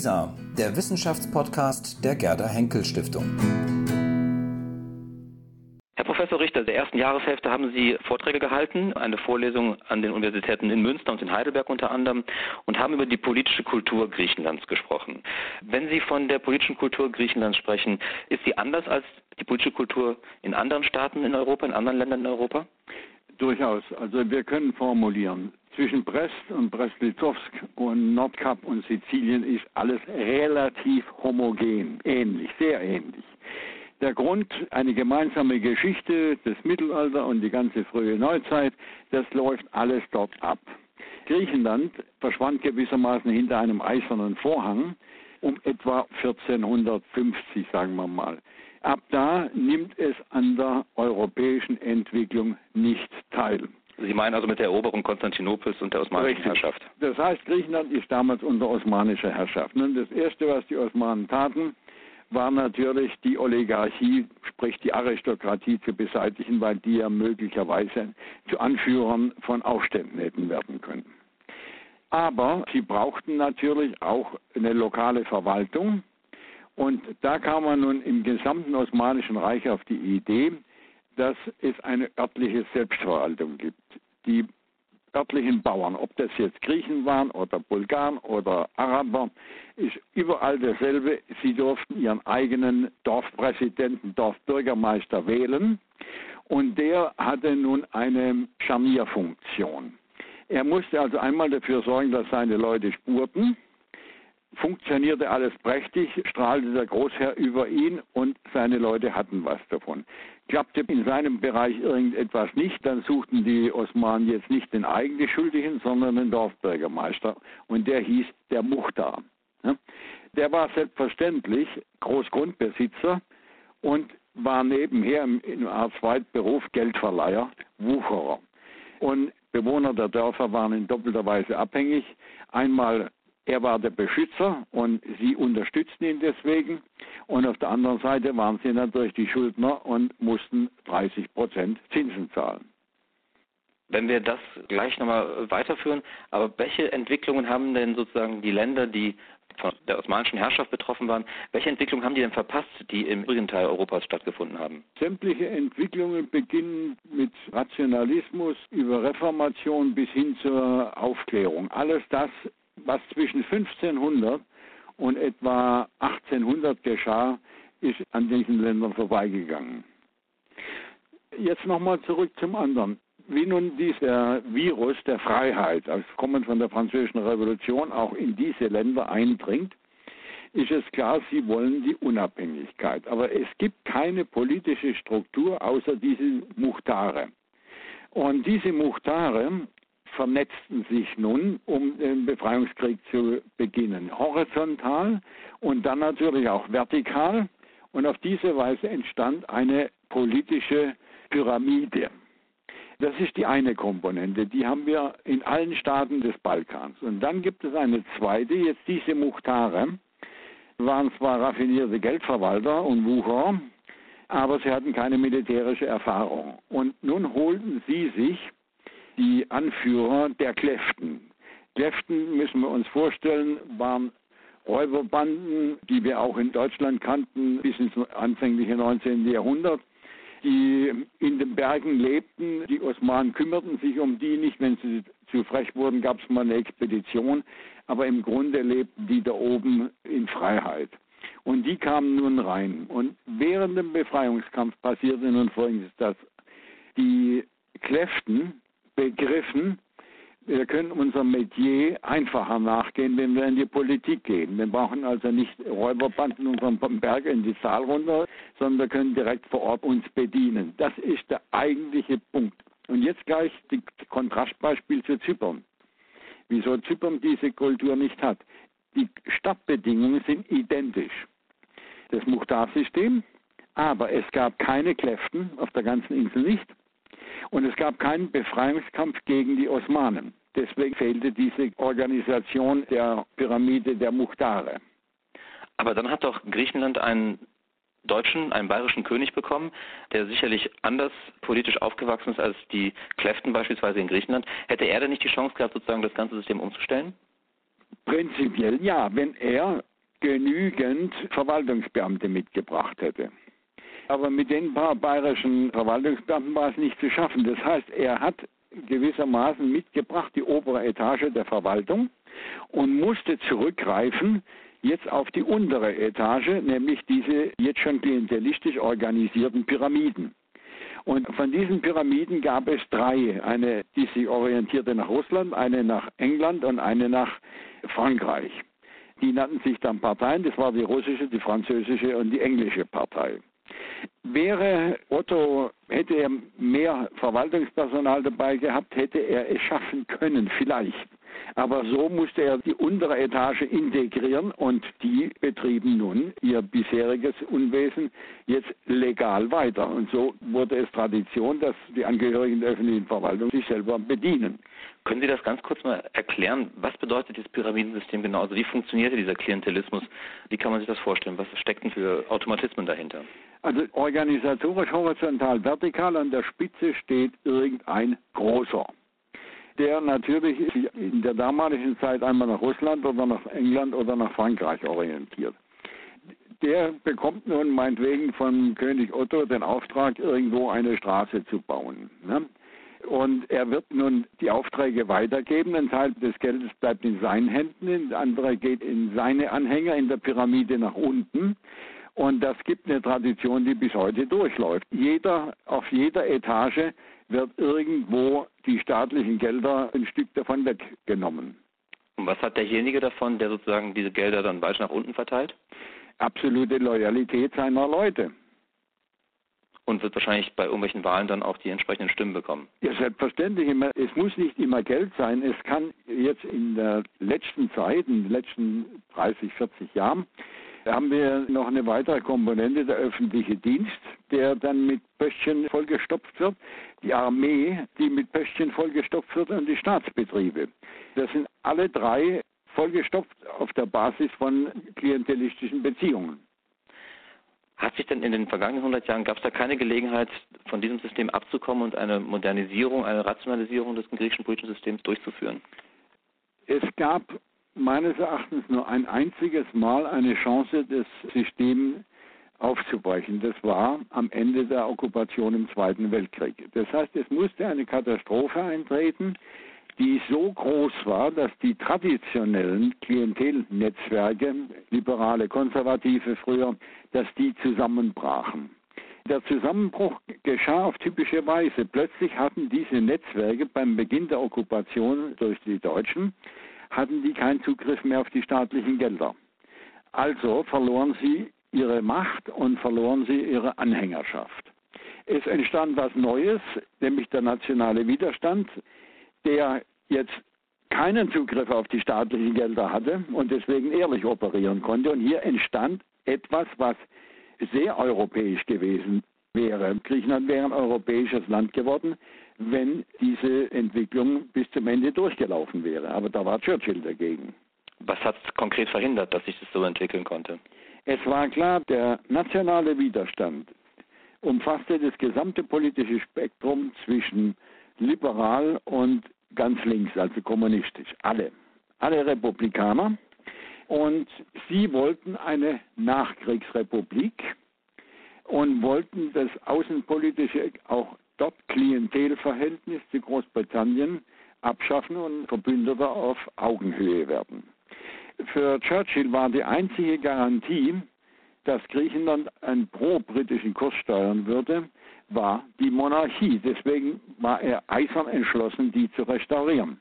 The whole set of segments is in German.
WISA, der Wissenschaftspodcast der Gerda Henkel Stiftung. Herr Professor Richter, der ersten Jahreshälfte haben Sie Vorträge gehalten, eine Vorlesung an den Universitäten in Münster und in Heidelberg unter anderem und haben über die politische Kultur Griechenlands gesprochen. Wenn Sie von der politischen Kultur Griechenlands sprechen, ist sie anders als die politische Kultur in anderen Staaten in Europa, in anderen Ländern in Europa? Durchaus. Also wir können formulieren, zwischen Brest und Brest-Litovsk und Nordkap und Sizilien ist alles relativ homogen, ähnlich, sehr ähnlich. Der Grund, eine gemeinsame Geschichte, das Mittelalter und die ganze frühe Neuzeit, das läuft alles dort ab. Griechenland verschwand gewissermaßen hinter einem eisernen Vorhang um etwa 1450, sagen wir mal. Ab da nimmt es an der europäischen Entwicklung nicht teil. Sie meinen also mit der Eroberung Konstantinopels und der osmanischen Richtig. Herrschaft? Das heißt, Griechenland ist damals unter osmanischer Herrschaft. Nun, das Erste, was die Osmanen taten, war natürlich die Oligarchie, sprich die Aristokratie zu beseitigen, weil die ja möglicherweise zu Anführern von Aufständen hätten werden können. Aber sie brauchten natürlich auch eine lokale Verwaltung. Und da kam man nun im gesamten Osmanischen Reich auf die Idee, dass es eine örtliche Selbstverwaltung gibt. Die örtlichen Bauern, ob das jetzt Griechen waren oder Bulgaren oder Araber, ist überall dasselbe. Sie durften ihren eigenen Dorfpräsidenten, Dorfbürgermeister wählen und der hatte nun eine Scharnierfunktion. Er musste also einmal dafür sorgen, dass seine Leute spurten, funktionierte alles prächtig, strahlte der Großherr über ihn und seine Leute hatten was davon. Klappte in seinem Bereich irgendetwas nicht, dann suchten die Osmanen jetzt nicht den eigentlich Schuldigen, sondern den Dorfbürgermeister und der hieß der Muchtar. Der war selbstverständlich Großgrundbesitzer und war nebenher im, in Art Zweitberuf Geldverleiher, Wucherer. Und Bewohner der Dörfer waren in doppelter Weise abhängig. Einmal er war der Beschützer und sie unterstützten ihn deswegen. Und auf der anderen Seite waren sie natürlich die Schuldner und mussten 30 Prozent Zinsen zahlen. Wenn wir das gleich nochmal weiterführen, aber welche Entwicklungen haben denn sozusagen die Länder, die von der osmanischen Herrschaft betroffen waren, welche Entwicklungen haben die denn verpasst, die im übrigen Teil Europas stattgefunden haben? Sämtliche Entwicklungen beginnen mit Rationalismus über Reformation bis hin zur Aufklärung. Alles das was zwischen 1500 und etwa 1800 geschah, ist an diesen Ländern vorbeigegangen. Jetzt nochmal zurück zum anderen. Wie nun dieser Virus der Freiheit, kommend von der Französischen Revolution, auch in diese Länder eindringt, ist es klar, sie wollen die Unabhängigkeit. Aber es gibt keine politische Struktur außer diese Muchtare. Und diese Muchtare vernetzten sich nun, um den Befreiungskrieg zu beginnen. Horizontal und dann natürlich auch vertikal. Und auf diese Weise entstand eine politische Pyramide. Das ist die eine Komponente, die haben wir in allen Staaten des Balkans. Und dann gibt es eine zweite, jetzt diese Muchtare waren zwar raffinierte Geldverwalter und Wucher, aber sie hatten keine militärische Erfahrung. Und nun holten sie sich die Anführer der Kläften. Kläften, müssen wir uns vorstellen, waren Räuberbanden, die wir auch in Deutschland kannten bis ins anfängliche 19. Jahrhundert, die in den Bergen lebten. Die Osmanen kümmerten sich um die nicht. Wenn sie zu frech wurden, gab es mal eine Expedition. Aber im Grunde lebten die da oben in Freiheit. Und die kamen nun rein. Und während dem Befreiungskampf passierte nun Folgendes, dass die Kläften begriffen, wir können unserem Metier einfacher nachgehen, wenn wir in die Politik gehen. Wir brauchen also nicht Räuberbanden unseren Berg in die Zahl runter, sondern wir können direkt vor Ort uns bedienen. Das ist der eigentliche Punkt. Und jetzt gleich das Kontrastbeispiel zu Zypern. Wieso Zypern diese Kultur nicht hat. Die Stadtbedingungen sind identisch. Das Muchtar-System, aber es gab keine Kläften auf der ganzen Insel nicht. Und es gab keinen Befreiungskampf gegen die Osmanen. Deswegen fehlte diese Organisation der Pyramide der Muchtare. Aber dann hat doch Griechenland einen deutschen, einen bayerischen König bekommen, der sicherlich anders politisch aufgewachsen ist als die Kläften beispielsweise in Griechenland. Hätte er denn nicht die Chance gehabt, sozusagen das ganze System umzustellen? Prinzipiell ja, wenn er genügend Verwaltungsbeamte mitgebracht hätte. Aber mit den paar bayerischen Verwaltungsbeamten war es nicht zu schaffen. Das heißt, er hat gewissermaßen mitgebracht die obere Etage der Verwaltung und musste zurückgreifen jetzt auf die untere Etage, nämlich diese jetzt schon klientelistisch organisierten Pyramiden. Und von diesen Pyramiden gab es drei. Eine, die sich orientierte nach Russland, eine nach England und eine nach Frankreich. Die nannten sich dann Parteien, das war die russische, die französische und die englische Partei. Wäre Otto, hätte er mehr Verwaltungspersonal dabei gehabt, hätte er es schaffen können, vielleicht. Aber so musste er die untere Etage integrieren und die betrieben nun ihr bisheriges Unwesen jetzt legal weiter. Und so wurde es Tradition, dass die Angehörigen der öffentlichen Verwaltung sich selber bedienen. Können Sie das ganz kurz mal erklären? Was bedeutet dieses Pyramidensystem genau? Also wie funktionierte dieser Klientelismus? Wie kann man sich das vorstellen? Was steckten für Automatismen dahinter? Also organisatorisch horizontal vertikal an der Spitze steht irgendein Großer, der natürlich in der damaligen Zeit einmal nach Russland oder nach England oder nach Frankreich orientiert. Der bekommt nun meinetwegen von König Otto den Auftrag, irgendwo eine Straße zu bauen. Ne? Und er wird nun die Aufträge weitergeben. Ein Teil des Geldes bleibt in seinen Händen, der andere geht in seine Anhänger in der Pyramide nach unten. Und das gibt eine Tradition, die bis heute durchläuft. Jeder, auf jeder Etage wird irgendwo die staatlichen Gelder ein Stück davon weggenommen. Und was hat derjenige davon, der sozusagen diese Gelder dann weiter nach unten verteilt? Absolute Loyalität seiner Leute und wird wahrscheinlich bei irgendwelchen Wahlen dann auch die entsprechenden Stimmen bekommen. Ja, selbstverständlich. Es muss nicht immer Geld sein. Es kann jetzt in der letzten Zeit, in den letzten 30, 40 Jahren, haben wir noch eine weitere Komponente, der öffentliche Dienst, der dann mit Pöstchen vollgestopft wird, die Armee, die mit Pöstchen vollgestopft wird und die Staatsbetriebe. Das sind alle drei vollgestopft auf der Basis von klientelistischen Beziehungen. Hat sich denn in den vergangenen 100 Jahren, gab es da keine Gelegenheit, von diesem System abzukommen und eine Modernisierung, eine Rationalisierung des griechischen politischen Systems durchzuführen? Es gab meines Erachtens nur ein einziges Mal eine Chance, das System aufzubrechen. Das war am Ende der Okkupation im Zweiten Weltkrieg. Das heißt, es musste eine Katastrophe eintreten, die so groß war, dass die traditionellen Klientelnetzwerke, liberale, konservative früher, dass die zusammenbrachen. Der Zusammenbruch geschah auf typische Weise. Plötzlich hatten diese Netzwerke beim Beginn der Okkupation durch die Deutschen, hatten die keinen Zugriff mehr auf die staatlichen Gelder. Also verloren sie ihre Macht und verloren sie ihre Anhängerschaft. Es entstand was Neues, nämlich der nationale Widerstand, der jetzt keinen Zugriff auf die staatlichen Gelder hatte und deswegen ehrlich operieren konnte. Und hier entstand etwas, was sehr europäisch gewesen wäre. Griechenland wäre ein europäisches Land geworden, wenn diese Entwicklung bis zum Ende durchgelaufen wäre. Aber da war Churchill dagegen. Was hat konkret verhindert, dass sich das so entwickeln konnte? Es war klar, der nationale Widerstand umfasste das gesamte politische Spektrum zwischen liberal und ganz links, also kommunistisch, alle, alle Republikaner. Und sie wollten eine Nachkriegsrepublik und wollten das außenpolitische, auch dort Klientelverhältnis zu Großbritannien abschaffen und Verbündeter auf Augenhöhe werden. Für Churchill war die einzige Garantie, dass Griechenland einen pro-britischen Kurs steuern würde, war die Monarchie. Deswegen war er eisern entschlossen, die zu restaurieren.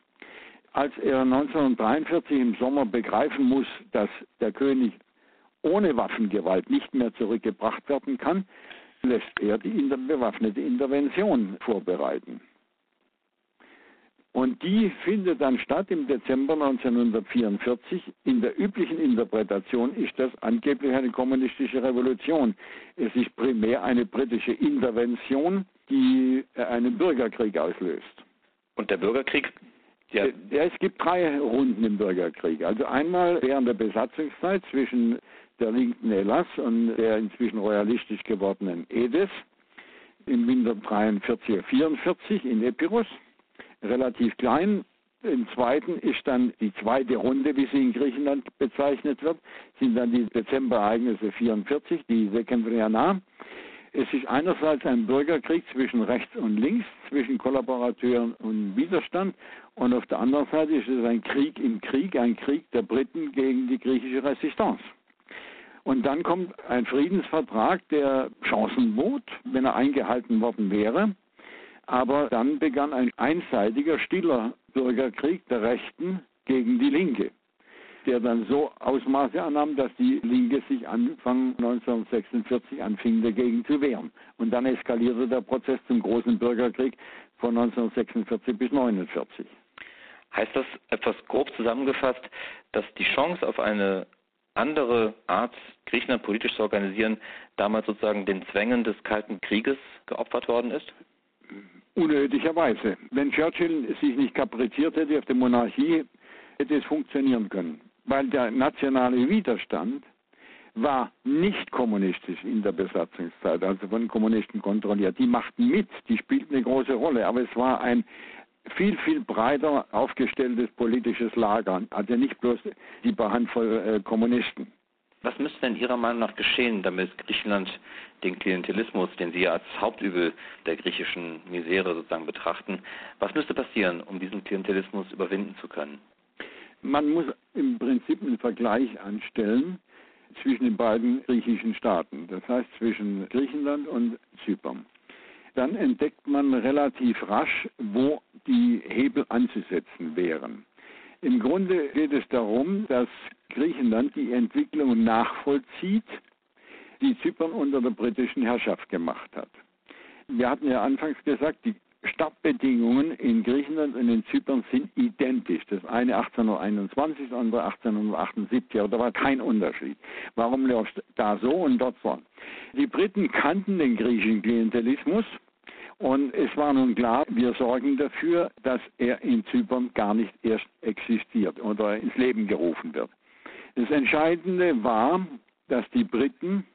Als er 1943 im Sommer begreifen muss, dass der König ohne Waffengewalt nicht mehr zurückgebracht werden kann, lässt er die bewaffnete Intervention vorbereiten. Und die findet dann statt im Dezember 1944. In der üblichen Interpretation ist das angeblich eine kommunistische Revolution. Es ist primär eine britische Intervention, die einen Bürgerkrieg auslöst. Und der Bürgerkrieg? Ja. ja. Es gibt drei Runden im Bürgerkrieg. Also einmal während der Besatzungszeit zwischen der linken Elas und der inzwischen royalistisch gewordenen Edes im Winter 43, 44 in Epirus relativ klein. Im zweiten ist dann die zweite Runde, wie sie in Griechenland bezeichnet wird, sind dann die Dezemberereignisse 44, die Sekembriana. Es ist einerseits ein Bürgerkrieg zwischen rechts und links, zwischen Kollaborateuren und Widerstand, und auf der anderen Seite ist es ein Krieg im Krieg, ein Krieg der Briten gegen die griechische Resistance. Und dann kommt ein Friedensvertrag, der Chancen bot, wenn er eingehalten worden wäre. Aber dann begann ein einseitiger, stiller Bürgerkrieg der Rechten gegen die Linke, der dann so Ausmaße annahm, dass die Linke sich Anfang 1946 anfing dagegen zu wehren. Und dann eskalierte der Prozess zum großen Bürgerkrieg von 1946 bis 1949. Heißt das etwas grob zusammengefasst, dass die Chance auf eine andere Art, Griechenland politisch zu organisieren, damals sozusagen den Zwängen des Kalten Krieges geopfert worden ist? Unnötigerweise. Wenn Churchill sich nicht kapriziert hätte auf die Monarchie, hätte es funktionieren können. Weil der nationale Widerstand war nicht kommunistisch in der Besatzungszeit, also von Kommunisten kontrolliert. Die machten mit, die spielten eine große Rolle, aber es war ein viel, viel breiter aufgestelltes politisches Lager, also nicht bloß die Handvoll äh, Kommunisten. Was müsste denn Ihrer Meinung nach geschehen, damit Griechenland den Klientelismus, den Sie ja als Hauptübel der griechischen Misere sozusagen betrachten, was müsste passieren, um diesen Klientelismus überwinden zu können? Man muss im Prinzip einen Vergleich anstellen zwischen den beiden griechischen Staaten, das heißt zwischen Griechenland und Zypern dann entdeckt man relativ rasch, wo die Hebel anzusetzen wären. Im Grunde geht es darum, dass Griechenland die Entwicklung nachvollzieht, die Zypern unter der britischen Herrschaft gemacht hat. Wir hatten ja anfangs gesagt, die Startbedingungen in Griechenland und in Zypern sind identisch. Das eine 1821, das andere 1878, aber da war kein Unterschied. Warum läuft da so und dort so? Die Briten kannten den griechischen Klientelismus und es war nun klar, wir sorgen dafür, dass er in Zypern gar nicht erst existiert oder ins Leben gerufen wird. Das Entscheidende war, dass die Briten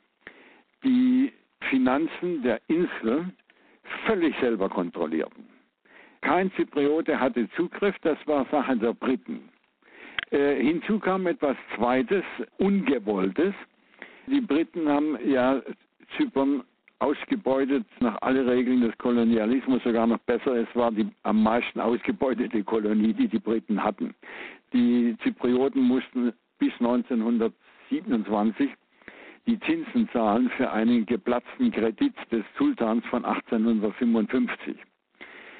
die Finanzen der Insel völlig selber kontrollierten. Kein Zypriote hatte Zugriff, das war Sache der Briten. Äh, hinzu kam etwas Zweites, Ungewolltes. Die Briten haben ja Zypern ausgebeutet nach allen Regeln des Kolonialismus, sogar noch besser. Es war die am meisten ausgebeutete Kolonie, die die Briten hatten. Die Zyprioten mussten bis 1927 die Zinsen zahlen für einen geplatzten Kredit des Sultans von 1855.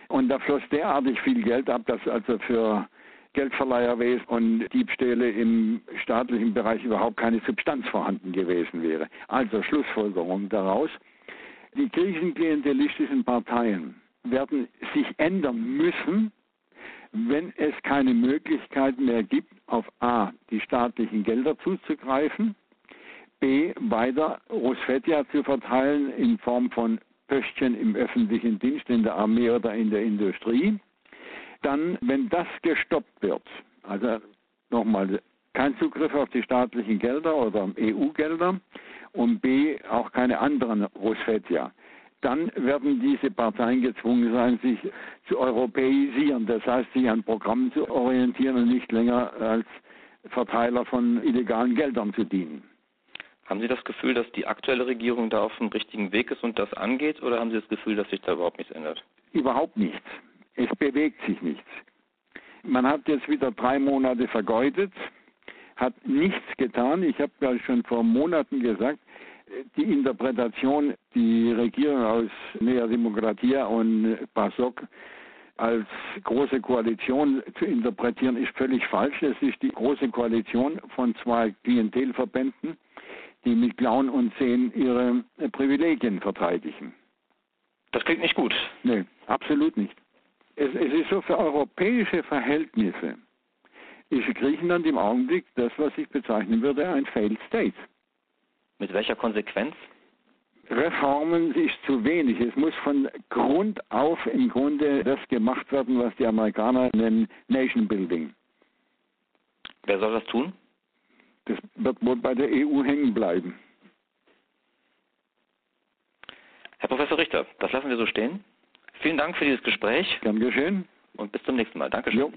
Und da floss derartig viel Geld ab, dass also für Geldverleiherwesen und Diebstähle im staatlichen Bereich überhaupt keine Substanz vorhanden gewesen wäre. Also Schlussfolgerung daraus, die griechischen klientelistischen Parteien werden sich ändern müssen, wenn es keine Möglichkeit mehr gibt, auf A, die staatlichen Gelder zuzugreifen, B, weiter Rosfetia zu verteilen in Form von Pöstchen im öffentlichen Dienst, in der Armee oder in der Industrie. Dann, wenn das gestoppt wird, also nochmal kein Zugriff auf die staatlichen Gelder oder EU-Gelder und B auch keine anderen Rosfetia, dann werden diese Parteien gezwungen sein, sich zu europäisieren. Das heißt, sich an Programmen zu orientieren und nicht länger als Verteiler von illegalen Geldern zu dienen. Haben Sie das Gefühl, dass die aktuelle Regierung da auf dem richtigen Weg ist und das angeht, oder haben Sie das Gefühl, dass sich da überhaupt nichts ändert? Überhaupt nichts. Es bewegt sich nichts. Man hat jetzt wieder drei Monate vergeudet, hat nichts getan. Ich habe ja schon vor Monaten gesagt, die Interpretation, die Regierung aus Nea Demokratia und PASOK als große Koalition zu interpretieren, ist völlig falsch. Es ist die große Koalition von zwei Klientelverbänden, die mit Klauen und Zehen ihre Privilegien verteidigen. Das klingt nicht gut. Nee, absolut nicht. Es, es ist so für europäische Verhältnisse ist Griechenland im Augenblick das, was ich bezeichnen würde, ein Failed State. Mit welcher Konsequenz? Reformen ist zu wenig. Es muss von Grund auf im Grunde das gemacht werden, was die Amerikaner nennen Nation Building. Wer soll das tun? Das wird wohl bei der EU hängen bleiben. Herr Professor Richter, das lassen wir so stehen. Vielen Dank für dieses Gespräch. Gern geschehen. Und bis zum nächsten Mal. Dankeschön. Jo.